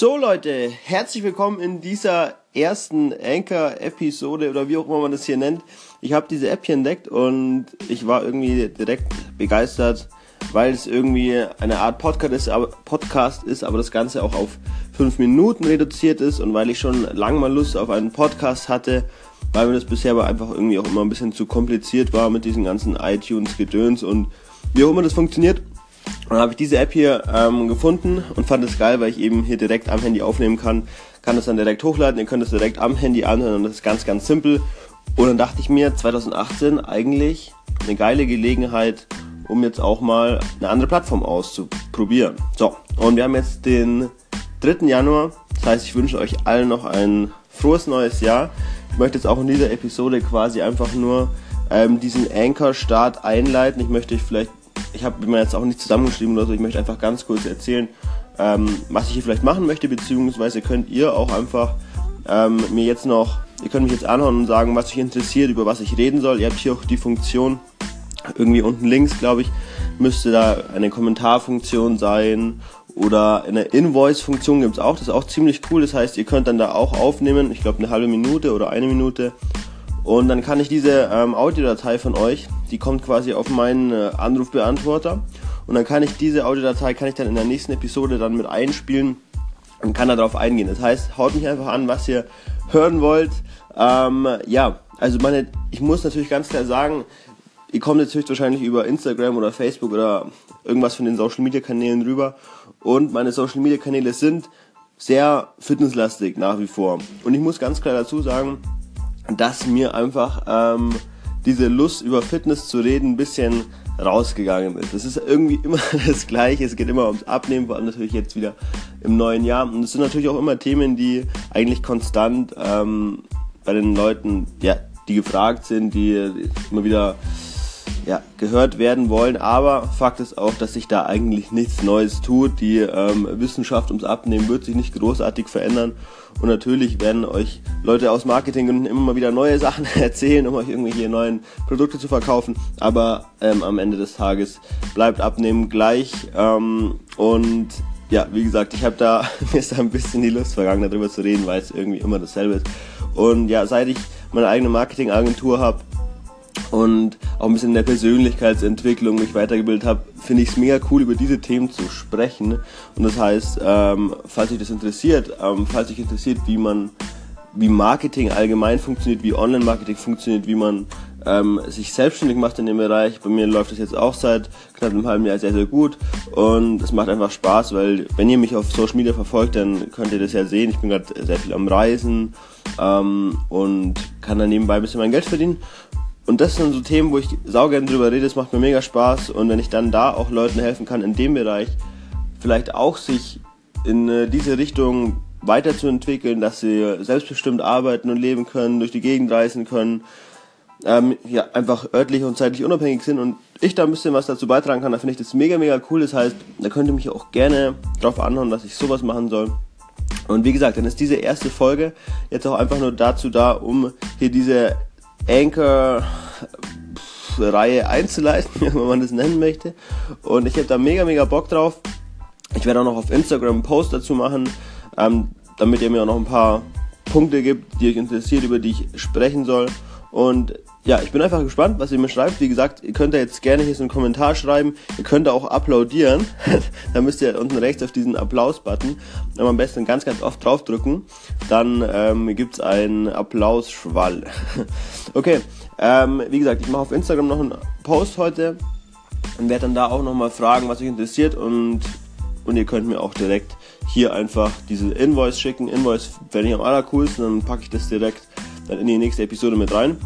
So Leute, herzlich willkommen in dieser ersten Anchor-Episode oder wie auch immer man das hier nennt. Ich habe diese App hier entdeckt und ich war irgendwie direkt begeistert, weil es irgendwie eine Art Podcast ist, aber, Podcast ist, aber das Ganze auch auf fünf Minuten reduziert ist und weil ich schon lange mal Lust auf einen Podcast hatte, weil mir das bisher aber einfach irgendwie auch immer ein bisschen zu kompliziert war mit diesen ganzen iTunes-Gedöns und wie auch immer das funktioniert dann habe ich diese App hier ähm, gefunden und fand es geil, weil ich eben hier direkt am Handy aufnehmen kann. Kann das dann direkt hochladen, ihr könnt es direkt am Handy anhören und das ist ganz, ganz simpel. Und dann dachte ich mir, 2018 eigentlich eine geile Gelegenheit, um jetzt auch mal eine andere Plattform auszuprobieren. So, und wir haben jetzt den 3. Januar. Das heißt, ich wünsche euch allen noch ein frohes neues Jahr. Ich möchte jetzt auch in dieser Episode quasi einfach nur ähm, diesen Anchor-Start einleiten. Ich möchte euch vielleicht ich habe mir jetzt auch nicht zusammengeschrieben oder so, ich möchte einfach ganz kurz erzählen, ähm, was ich hier vielleicht machen möchte, beziehungsweise könnt ihr auch einfach ähm, mir jetzt noch, ihr könnt mich jetzt anhauen und sagen, was euch interessiert, über was ich reden soll. Ihr habt hier auch die Funktion, irgendwie unten links, glaube ich, müsste da eine Kommentarfunktion sein oder eine Invoice-Funktion gibt es auch, das ist auch ziemlich cool. Das heißt, ihr könnt dann da auch aufnehmen, ich glaube eine halbe Minute oder eine Minute und dann kann ich diese ähm, Audiodatei von euch, die kommt quasi auf meinen äh, Anrufbeantworter. Und dann kann ich diese Audiodatei, kann ich dann in der nächsten Episode dann mit einspielen und kann darauf eingehen. Das heißt, haut mich einfach an, was ihr hören wollt. Ähm, ja, also meine, ich muss natürlich ganz klar sagen, ihr kommt jetzt höchstwahrscheinlich über Instagram oder Facebook oder irgendwas von den Social Media Kanälen rüber. Und meine Social Media Kanäle sind sehr fitnesslastig nach wie vor. Und ich muss ganz klar dazu sagen, dass mir einfach ähm, diese Lust über Fitness zu reden ein bisschen rausgegangen ist. Es ist irgendwie immer das Gleiche. Es geht immer ums Abnehmen, vor allem natürlich jetzt wieder im neuen Jahr. Und es sind natürlich auch immer Themen, die eigentlich konstant ähm, bei den Leuten, ja, die gefragt sind, die, die immer wieder ja, gehört werden wollen. Aber Fakt ist auch, dass sich da eigentlich nichts Neues tut. Die ähm, Wissenschaft ums Abnehmen wird sich nicht großartig verändern. Und natürlich werden euch Leute aus Marketing immer mal wieder neue Sachen erzählen, um euch irgendwelche neuen Produkte zu verkaufen. Aber ähm, am Ende des Tages bleibt Abnehmen gleich. Ähm, und ja, wie gesagt, ich habe da mir ist da ein bisschen die Lust vergangen, darüber zu reden, weil es irgendwie immer dasselbe ist. Und ja, seit ich meine eigene Marketingagentur habe, und auch ein bisschen in der Persönlichkeitsentwicklung mich weitergebildet habe, finde ich es mega cool, über diese Themen zu sprechen. Und das heißt, ähm, falls euch das interessiert, ähm, falls euch interessiert, wie man, wie Marketing allgemein funktioniert, wie Online-Marketing funktioniert, wie man ähm, sich selbstständig macht in dem Bereich. Bei mir läuft das jetzt auch seit knapp einem halben Jahr sehr, sehr gut und es macht einfach Spaß, weil wenn ihr mich auf Social Media verfolgt, dann könnt ihr das ja sehen. Ich bin gerade sehr viel am Reisen ähm, und kann dann nebenbei ein bisschen mein Geld verdienen und das sind so Themen, wo ich saugern drüber rede, es macht mir mega Spaß. Und wenn ich dann da auch Leuten helfen kann, in dem Bereich vielleicht auch sich in äh, diese Richtung weiterzuentwickeln, dass sie selbstbestimmt arbeiten und leben können, durch die Gegend reisen können, ähm, ja, einfach örtlich und zeitlich unabhängig sind und ich da ein bisschen was dazu beitragen kann, da finde ich das mega, mega cool. Das heißt, da könnt ihr mich auch gerne drauf anhauen, dass ich sowas machen soll. Und wie gesagt, dann ist diese erste Folge jetzt auch einfach nur dazu da, um hier diese Anchor-Reihe einzuleiten, wie man das nennen möchte. Und ich habe da mega, mega Bock drauf. Ich werde auch noch auf Instagram einen Post dazu machen, ähm, damit ihr mir auch noch ein paar Punkte gibt, die euch interessiert, über die ich sprechen soll. Und ja, ich bin einfach gespannt, was ihr mir schreibt. Wie gesagt, ihr könnt da jetzt gerne hier so einen Kommentar schreiben. Ihr könnt da auch applaudieren. da müsst ihr unten rechts auf diesen Applaus-Button am besten ganz, ganz oft draufdrücken. Dann ähm, gibt es einen Applausschwall. okay, ähm, wie gesagt, ich mache auf Instagram noch einen Post heute und werde dann da auch nochmal fragen, was euch interessiert. Und, und ihr könnt mir auch direkt hier einfach diese Invoice schicken. Invoice fände ich am allercoolsten. Dann packe ich das direkt dann in die nächste Episode mit rein.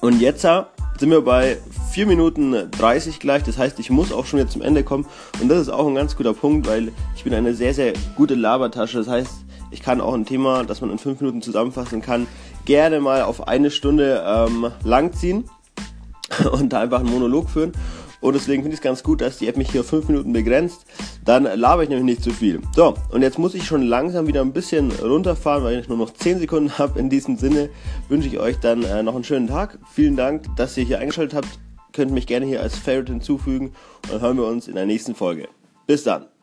Und jetzt sind wir bei 4 Minuten 30 gleich. Das heißt, ich muss auch schon jetzt zum Ende kommen. Und das ist auch ein ganz guter Punkt, weil ich bin eine sehr, sehr gute Labertasche. Das heißt, ich kann auch ein Thema, das man in 5 Minuten zusammenfassen kann, gerne mal auf eine Stunde ähm, langziehen und da einfach einen Monolog führen. Und deswegen finde ich es ganz gut, dass die App mich hier 5 Minuten begrenzt. Dann laber ich nämlich nicht zu viel. So, und jetzt muss ich schon langsam wieder ein bisschen runterfahren, weil ich nur noch 10 Sekunden habe. In diesem Sinne wünsche ich euch dann äh, noch einen schönen Tag. Vielen Dank, dass ihr hier eingeschaltet habt. Könnt mich gerne hier als Favorite hinzufügen. Und dann hören wir uns in der nächsten Folge. Bis dann.